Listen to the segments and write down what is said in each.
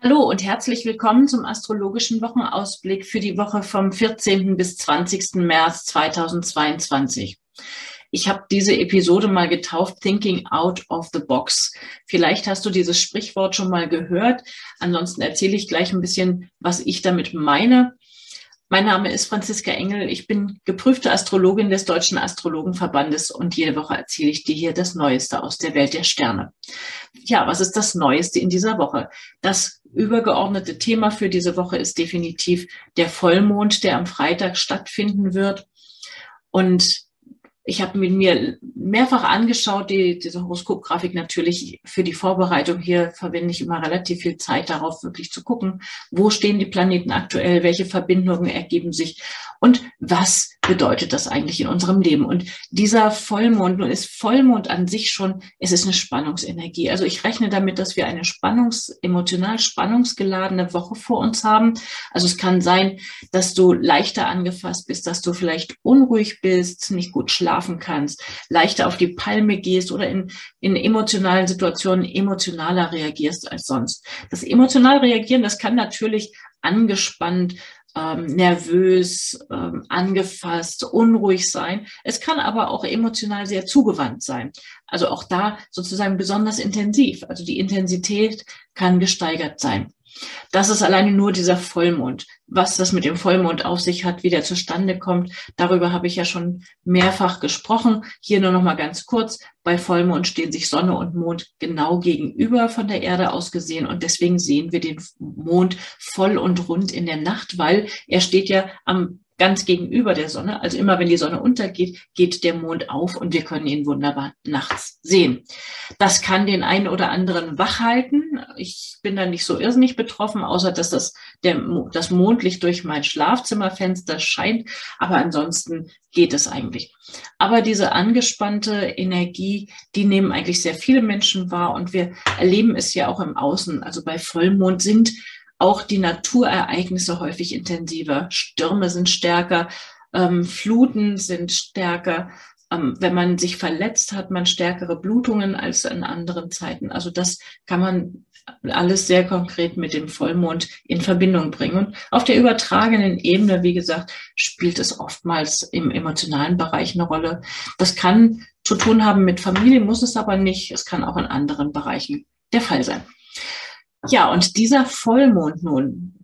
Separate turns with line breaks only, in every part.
Hallo und herzlich willkommen zum astrologischen Wochenausblick für die Woche vom 14. bis 20. März 2022. Ich habe diese Episode mal getauft Thinking Out of the Box. Vielleicht hast du dieses Sprichwort schon mal gehört. Ansonsten erzähle ich gleich ein bisschen, was ich damit meine. Mein Name ist Franziska Engel. Ich bin geprüfte Astrologin des Deutschen Astrologenverbandes und jede Woche erzähle ich dir hier das Neueste aus der Welt der Sterne. Ja, was ist das Neueste in dieser Woche? Das übergeordnete Thema für diese Woche ist definitiv der Vollmond, der am Freitag stattfinden wird. Und ich habe mir mehrfach angeschaut, die, diese Horoskopgrafik natürlich für die Vorbereitung. Hier verwende ich immer relativ viel Zeit darauf, wirklich zu gucken, wo stehen die Planeten aktuell, welche Verbindungen ergeben sich und was bedeutet das eigentlich in unserem Leben. Und dieser Vollmond, nun ist Vollmond an sich schon, es ist eine Spannungsenergie. Also ich rechne damit, dass wir eine spannungs-, emotional spannungsgeladene Woche vor uns haben. Also es kann sein, dass du leichter angefasst bist, dass du vielleicht unruhig bist, nicht gut schlafen kannst, leichter auf die Palme gehst oder in, in emotionalen Situationen emotionaler reagierst als sonst. Das emotional reagieren, das kann natürlich angespannt, ähm, nervös, ähm, angefasst, unruhig sein. Es kann aber auch emotional sehr zugewandt sein. Also auch da sozusagen besonders intensiv. Also die Intensität kann gesteigert sein. Das ist alleine nur dieser Vollmond. Was das mit dem Vollmond auf sich hat, wie der zustande kommt, darüber habe ich ja schon mehrfach gesprochen. Hier nur noch mal ganz kurz. Bei Vollmond stehen sich Sonne und Mond genau gegenüber von der Erde aus gesehen und deswegen sehen wir den Mond voll und rund in der Nacht, weil er steht ja am ganz gegenüber der Sonne. Also immer wenn die Sonne untergeht, geht der Mond auf und wir können ihn wunderbar nachts sehen. Das kann den einen oder anderen wach halten. Ich bin da nicht so irrsinnig betroffen, außer dass das, der, das Mondlicht durch mein Schlafzimmerfenster scheint. Aber ansonsten geht es eigentlich. Aber diese angespannte Energie, die nehmen eigentlich sehr viele Menschen wahr und wir erleben es ja auch im Außen. Also bei Vollmond sind auch die Naturereignisse häufig intensiver. Stürme sind stärker, ähm, Fluten sind stärker. Ähm, wenn man sich verletzt, hat man stärkere Blutungen als in anderen Zeiten. Also das kann man alles sehr konkret mit dem Vollmond in Verbindung bringen. Und auf der übertragenen Ebene, wie gesagt, spielt es oftmals im emotionalen Bereich eine Rolle. Das kann zu tun haben mit Familie, muss es aber nicht. Es kann auch in anderen Bereichen der Fall sein. Ja, und dieser Vollmond nun,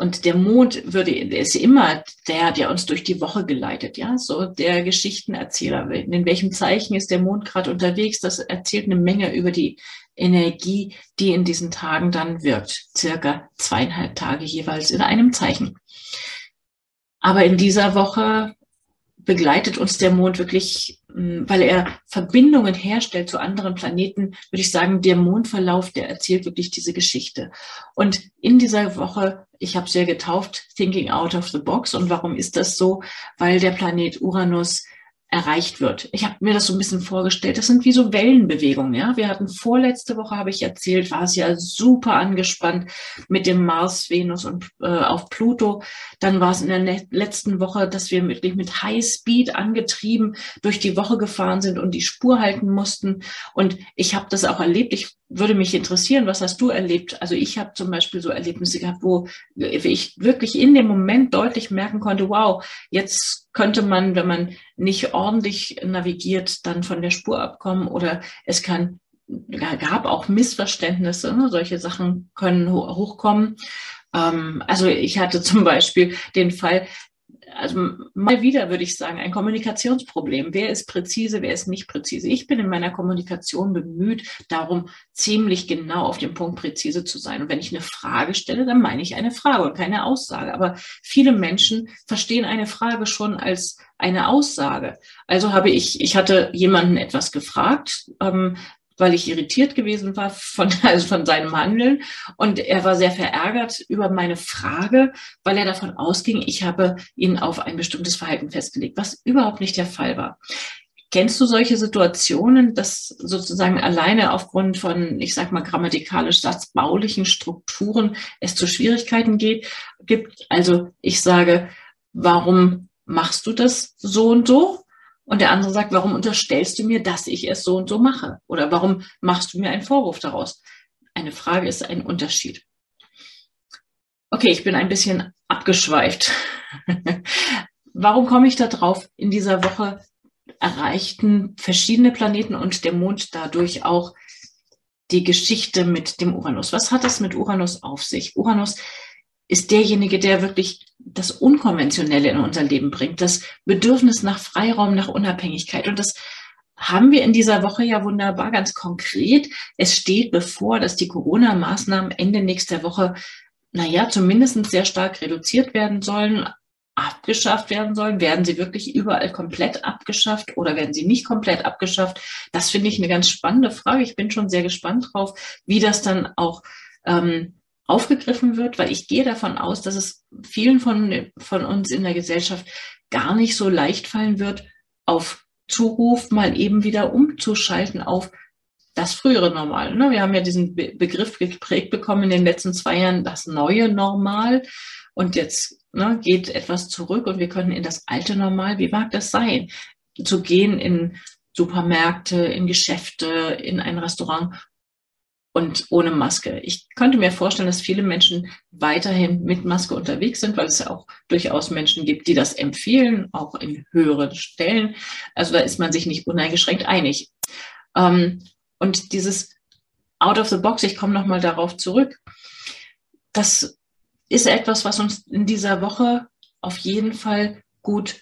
und der Mond würde, der ist immer der, der uns durch die Woche geleitet, ja, so der Geschichtenerzähler. In welchem Zeichen ist der Mond gerade unterwegs? Das erzählt eine Menge über die Energie, die in diesen Tagen dann wirkt. Circa zweieinhalb Tage jeweils in einem Zeichen. Aber in dieser Woche begleitet uns der Mond wirklich, hm, weil er Verbindungen herstellt zu anderen Planeten, würde ich sagen, der Mondverlauf, der erzählt wirklich diese Geschichte. Und in dieser Woche, ich habe sehr getauft, Thinking Out of the Box. Und warum ist das so? Weil der Planet Uranus erreicht wird. Ich habe mir das so ein bisschen vorgestellt. Das sind wie so Wellenbewegungen. Ja, wir hatten vorletzte Woche habe ich erzählt, war es ja super angespannt mit dem Mars, Venus und äh, auf Pluto. Dann war es in der letzten Woche, dass wir wirklich mit High Speed angetrieben durch die Woche gefahren sind und die Spur halten mussten. Und ich habe das auch erlebt. Ich würde mich interessieren, was hast du erlebt? Also ich habe zum Beispiel so Erlebnisse gehabt, wo ich wirklich in dem Moment deutlich merken konnte, wow, jetzt könnte man, wenn man nicht ordentlich navigiert, dann von der Spur abkommen oder es kann gab auch Missverständnisse, ne? solche Sachen können hochkommen. Ähm, also ich hatte zum Beispiel den Fall, also mal wieder würde ich sagen, ein Kommunikationsproblem. Wer ist präzise, wer ist nicht präzise? Ich bin in meiner Kommunikation bemüht, darum ziemlich genau auf den Punkt präzise zu sein. Und wenn ich eine Frage stelle, dann meine ich eine Frage und keine Aussage. Aber viele Menschen verstehen eine Frage schon als eine Aussage. Also habe ich, ich hatte jemanden etwas gefragt, ähm, weil ich irritiert gewesen war von, also von seinem Handeln. Und er war sehr verärgert über meine Frage, weil er davon ausging, ich habe ihn auf ein bestimmtes Verhalten festgelegt, was überhaupt nicht der Fall war. Kennst du solche Situationen, dass sozusagen alleine aufgrund von, ich sag mal, grammatikalisch satzbaulichen Strukturen es zu Schwierigkeiten geht, gibt? Also ich sage, warum machst du das so und so? Und der andere sagt, warum unterstellst du mir, dass ich es so und so mache? Oder warum machst du mir einen Vorwurf daraus? Eine Frage ist ein Unterschied. Okay, ich bin ein bisschen abgeschweift. Warum komme ich da drauf? In dieser Woche erreichten verschiedene Planeten und der Mond dadurch auch die Geschichte mit dem Uranus. Was hat es mit Uranus auf sich? Uranus ist derjenige, der wirklich das Unkonventionelle in unser Leben bringt, das Bedürfnis nach Freiraum, nach Unabhängigkeit. Und das haben wir in dieser Woche ja wunderbar ganz konkret. Es steht bevor, dass die Corona-Maßnahmen Ende nächster Woche, naja, zumindest sehr stark reduziert werden sollen, abgeschafft werden sollen. Werden sie wirklich überall komplett abgeschafft oder werden sie nicht komplett abgeschafft? Das finde ich eine ganz spannende Frage. Ich bin schon sehr gespannt drauf, wie das dann auch ähm, aufgegriffen wird, weil ich gehe davon aus, dass es vielen von, von uns in der Gesellschaft gar nicht so leicht fallen wird, auf Zuruf mal eben wieder umzuschalten auf das frühere Normal. Ne? Wir haben ja diesen Be Begriff geprägt bekommen in den letzten zwei Jahren, das neue Normal. Und jetzt ne, geht etwas zurück und wir können in das alte Normal, wie mag das sein? Zu gehen in Supermärkte, in Geschäfte, in ein Restaurant und ohne Maske. Ich könnte mir vorstellen, dass viele Menschen weiterhin mit Maske unterwegs sind, weil es ja auch durchaus Menschen gibt, die das empfehlen, auch in höheren Stellen. Also da ist man sich nicht uneingeschränkt einig. Ähm, und dieses Out of the Box, ich komme nochmal darauf zurück, das ist etwas, was uns in dieser Woche auf jeden Fall gut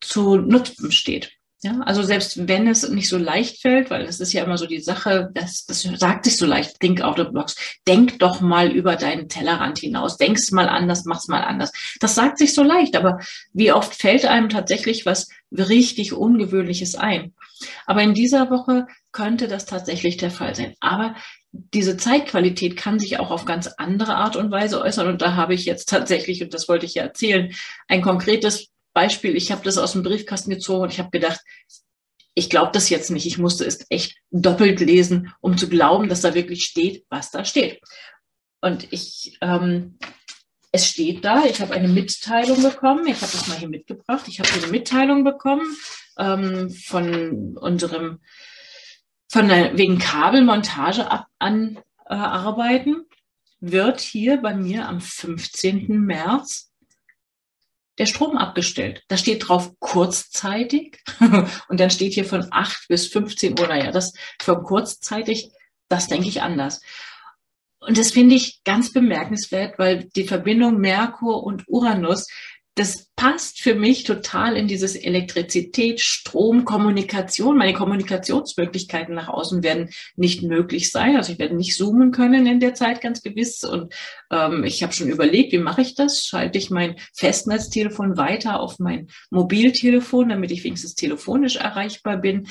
zu nutzen steht. Ja, also selbst wenn es nicht so leicht fällt, weil das ist ja immer so die Sache, das, das sagt sich so leicht, think out of the box. Denk doch mal über deinen Tellerrand hinaus, denk's mal anders, mach's mal anders. Das sagt sich so leicht, aber wie oft fällt einem tatsächlich was richtig Ungewöhnliches ein? Aber in dieser Woche könnte das tatsächlich der Fall sein. Aber diese Zeitqualität kann sich auch auf ganz andere Art und Weise äußern. Und da habe ich jetzt tatsächlich, und das wollte ich ja erzählen, ein konkretes Beispiel. Ich habe das aus dem Briefkasten gezogen und ich habe gedacht, ich glaube das jetzt nicht. Ich musste es echt doppelt lesen, um zu glauben, dass da wirklich steht, was da steht. Und ich, ähm, es steht da, ich habe eine Mitteilung bekommen. Ich habe das mal hier mitgebracht. Ich habe eine Mitteilung bekommen ähm, von unserem von der, wegen Kabelmontage ab, an äh, arbeiten, wird hier bei mir am 15. März der Strom abgestellt. Da steht drauf kurzzeitig und dann steht hier von 8 bis 15 Uhr. Naja, das für kurzzeitig, das denke ich anders. Und das finde ich ganz bemerkenswert, weil die Verbindung Merkur und Uranus das passt für mich total in dieses Elektrizität, Strom, Kommunikation. Meine Kommunikationsmöglichkeiten nach außen werden nicht möglich sein. Also ich werde nicht zoomen können in der Zeit ganz gewiss. Und ähm, ich habe schon überlegt, wie mache ich das? Schalte ich mein Festnetztelefon weiter auf mein Mobiltelefon, damit ich wenigstens telefonisch erreichbar bin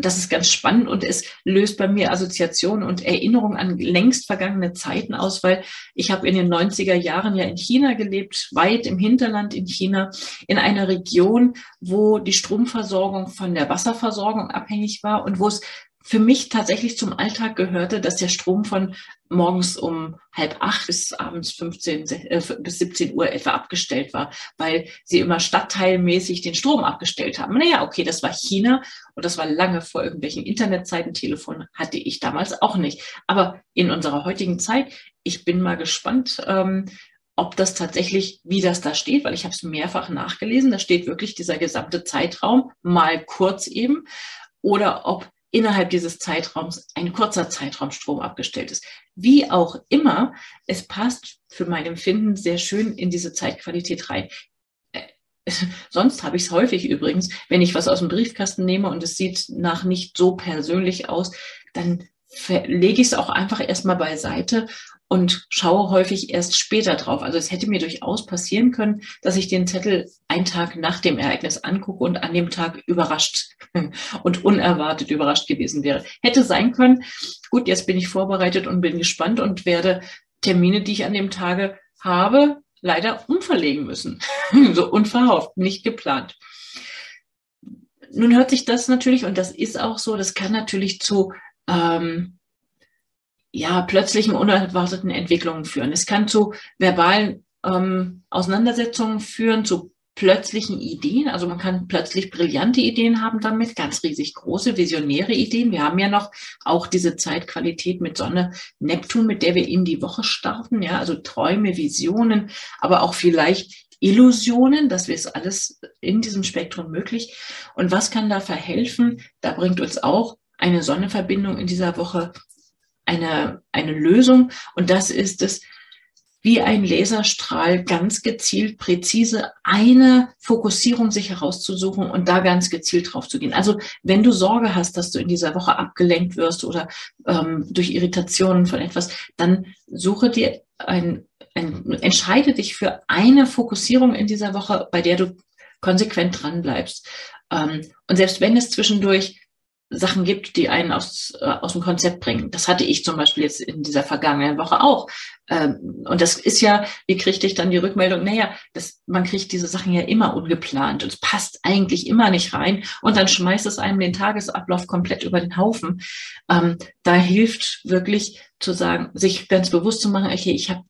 das ist ganz spannend und es löst bei mir Assoziationen und Erinnerungen an längst vergangene Zeiten aus, weil ich habe in den 90er Jahren ja in China gelebt, weit im Hinterland in China, in einer Region, wo die Stromversorgung von der Wasserversorgung abhängig war und wo es für mich tatsächlich zum Alltag gehörte, dass der Strom von morgens um halb acht bis abends 15 äh, bis 17 Uhr etwa abgestellt war, weil sie immer stadtteilmäßig den Strom abgestellt haben. Naja, okay, das war China und das war lange vor irgendwelchen Internetzeiten. Telefon hatte ich damals auch nicht. Aber in unserer heutigen Zeit, ich bin mal gespannt, ähm, ob das tatsächlich, wie das da steht, weil ich habe es mehrfach nachgelesen. Da steht wirklich dieser gesamte Zeitraum mal kurz eben oder ob innerhalb dieses Zeitraums ein kurzer Zeitraum Strom abgestellt ist. Wie auch immer, es passt für mein Empfinden sehr schön in diese Zeitqualität rein. Äh, sonst habe ich es häufig übrigens, wenn ich was aus dem Briefkasten nehme und es sieht nach nicht so persönlich aus, dann lege ich es auch einfach erstmal beiseite und schaue häufig erst später drauf. Also es hätte mir durchaus passieren können, dass ich den Zettel einen Tag nach dem Ereignis angucke und an dem Tag überrascht und unerwartet überrascht gewesen wäre. Hätte sein können. Gut, jetzt bin ich vorbereitet und bin gespannt und werde Termine, die ich an dem Tage habe, leider umverlegen müssen. so unverhofft, nicht geplant. Nun hört sich das natürlich, und das ist auch so, das kann natürlich zu ähm, ja, plötzlichen, unerwarteten Entwicklungen führen. Es kann zu verbalen ähm, Auseinandersetzungen führen, zu plötzlichen Ideen. Also man kann plötzlich brillante Ideen haben damit, ganz riesig große, visionäre Ideen. Wir haben ja noch auch diese Zeitqualität mit Sonne, Neptun, mit der wir in die Woche starten. Ja, also Träume, Visionen, aber auch vielleicht Illusionen. Das ist alles in diesem Spektrum möglich. Und was kann da verhelfen? Da bringt uns auch eine Sonnenverbindung in dieser Woche eine, eine Lösung. Und das ist es, wie ein Laserstrahl ganz gezielt, präzise eine Fokussierung sich herauszusuchen und da ganz gezielt drauf zu gehen. Also wenn du Sorge hast, dass du in dieser Woche abgelenkt wirst oder ähm, durch Irritationen von etwas, dann suche dir ein, ein, entscheide dich für eine Fokussierung in dieser Woche, bei der du konsequent dran bleibst. Ähm, und selbst wenn es zwischendurch Sachen gibt, die einen aus, äh, aus dem Konzept bringen. Das hatte ich zum Beispiel jetzt in dieser vergangenen Woche auch. Ähm, und das ist ja, wie kriegte ich dann die Rückmeldung, naja, das, man kriegt diese Sachen ja immer ungeplant und es passt eigentlich immer nicht rein und dann schmeißt es einem den Tagesablauf komplett über den Haufen. Ähm, da hilft wirklich zu sagen, sich ganz bewusst zu machen, okay, ich habe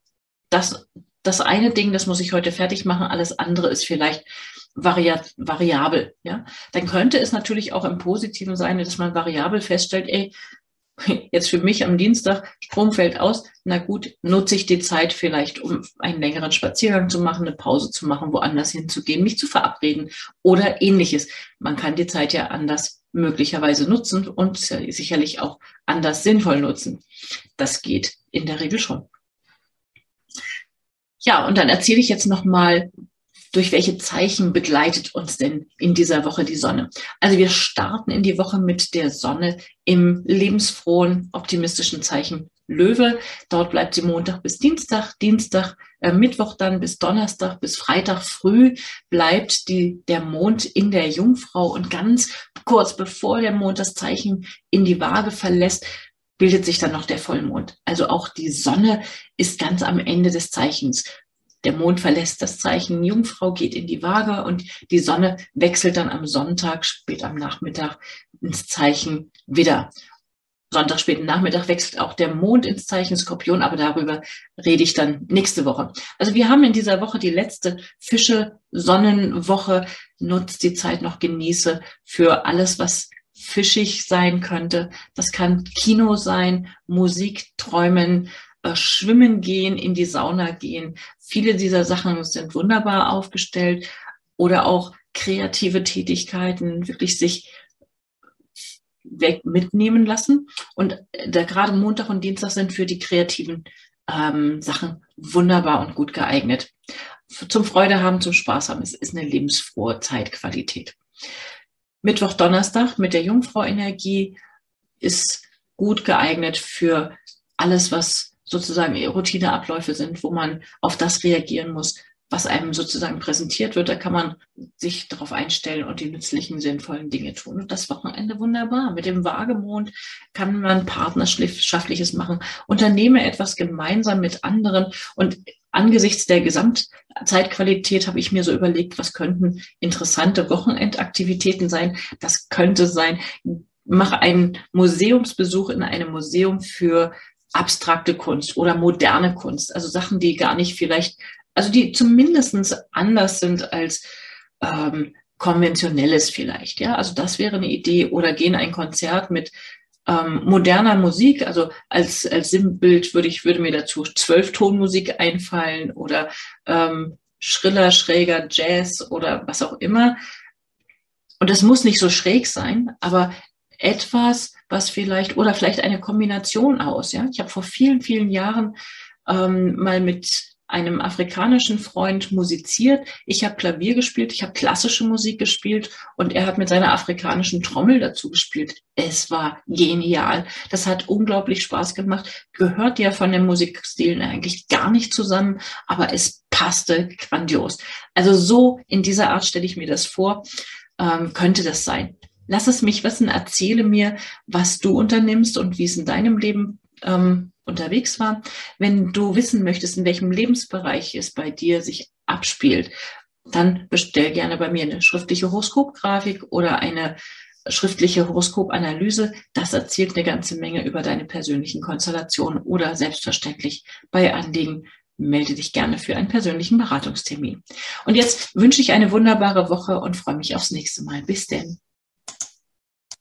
das, das eine Ding, das muss ich heute fertig machen, alles andere ist vielleicht variabel, ja. Dann könnte es natürlich auch im Positiven sein, dass man variabel feststellt, ey, jetzt für mich am Dienstag, Strom fällt aus, na gut, nutze ich die Zeit vielleicht, um einen längeren Spaziergang zu machen, eine Pause zu machen, woanders hinzugehen, mich zu verabreden oder ähnliches. Man kann die Zeit ja anders möglicherweise nutzen und sicherlich auch anders sinnvoll nutzen. Das geht in der Regel schon. Ja, und dann erzähle ich jetzt nochmal, durch welche Zeichen begleitet uns denn in dieser Woche die Sonne? Also wir starten in die Woche mit der Sonne im lebensfrohen, optimistischen Zeichen Löwe. Dort bleibt sie Montag bis Dienstag, Dienstag, äh, Mittwoch dann bis Donnerstag bis Freitag früh bleibt die, der Mond in der Jungfrau und ganz kurz bevor der Mond das Zeichen in die Waage verlässt, bildet sich dann noch der Vollmond. Also auch die Sonne ist ganz am Ende des Zeichens. Der Mond verlässt das Zeichen Jungfrau, geht in die Waage und die Sonne wechselt dann am Sonntag, spät am Nachmittag, ins Zeichen Widder. Sonntag späten Nachmittag wechselt auch der Mond ins Zeichen Skorpion, aber darüber rede ich dann nächste Woche. Also wir haben in dieser Woche die letzte Fische Sonnenwoche. Nutzt die Zeit noch, genieße für alles, was fischig sein könnte. Das kann Kino sein, Musik, Träumen, äh, schwimmen gehen, in die Sauna gehen. Viele dieser Sachen sind wunderbar aufgestellt oder auch kreative Tätigkeiten, wirklich sich weg mitnehmen lassen. Und äh, da gerade Montag und Dienstag sind für die kreativen ähm, Sachen wunderbar und gut geeignet. Zum Freude haben, zum Spaß haben. Es ist eine lebensfrohe Zeitqualität. Mittwoch, Donnerstag mit der Jungfrau-Energie ist gut geeignet für alles, was sozusagen Routineabläufe sind, wo man auf das reagieren muss, was einem sozusagen präsentiert wird. Da kann man sich darauf einstellen und die nützlichen, sinnvollen Dinge tun. Und das Wochenende wunderbar. Mit dem Wagemond kann man Partnerschaftliches machen, unternehme etwas gemeinsam mit anderen und angesichts der Gesamtzeitqualität habe ich mir so überlegt, was könnten interessante Wochenendaktivitäten sein. Das könnte sein, mach einen Museumsbesuch in einem Museum für abstrakte Kunst oder moderne Kunst, also Sachen, die gar nicht vielleicht, also die zumindestens anders sind als ähm, konventionelles vielleicht, ja. Also das wäre eine Idee oder gehen ein Konzert mit ähm, moderner Musik, also als, als Sinnbild würde ich, würde mir dazu Zwölftonmusik einfallen oder ähm, schriller, schräger Jazz oder was auch immer. Und das muss nicht so schräg sein, aber etwas, was vielleicht, oder vielleicht eine Kombination aus. Ja? Ich habe vor vielen, vielen Jahren ähm, mal mit einem afrikanischen Freund musiziert. Ich habe Klavier gespielt, ich habe klassische Musik gespielt und er hat mit seiner afrikanischen Trommel dazu gespielt. Es war genial. Das hat unglaublich Spaß gemacht. Gehört ja von den Musikstilen eigentlich gar nicht zusammen, aber es passte grandios. Also so in dieser Art stelle ich mir das vor, ähm, könnte das sein lass es mich wissen, erzähle mir, was du unternimmst und wie es in deinem Leben ähm, unterwegs war. Wenn du wissen möchtest, in welchem Lebensbereich es bei dir sich abspielt, dann bestell gerne bei mir eine schriftliche Horoskopgrafik oder eine schriftliche Horoskopanalyse. Das erzählt eine ganze Menge über deine persönlichen Konstellationen oder selbstverständlich bei Anliegen melde dich gerne für einen persönlichen Beratungstermin. Und jetzt wünsche ich eine wunderbare Woche und freue mich aufs nächste Mal. Bis denn.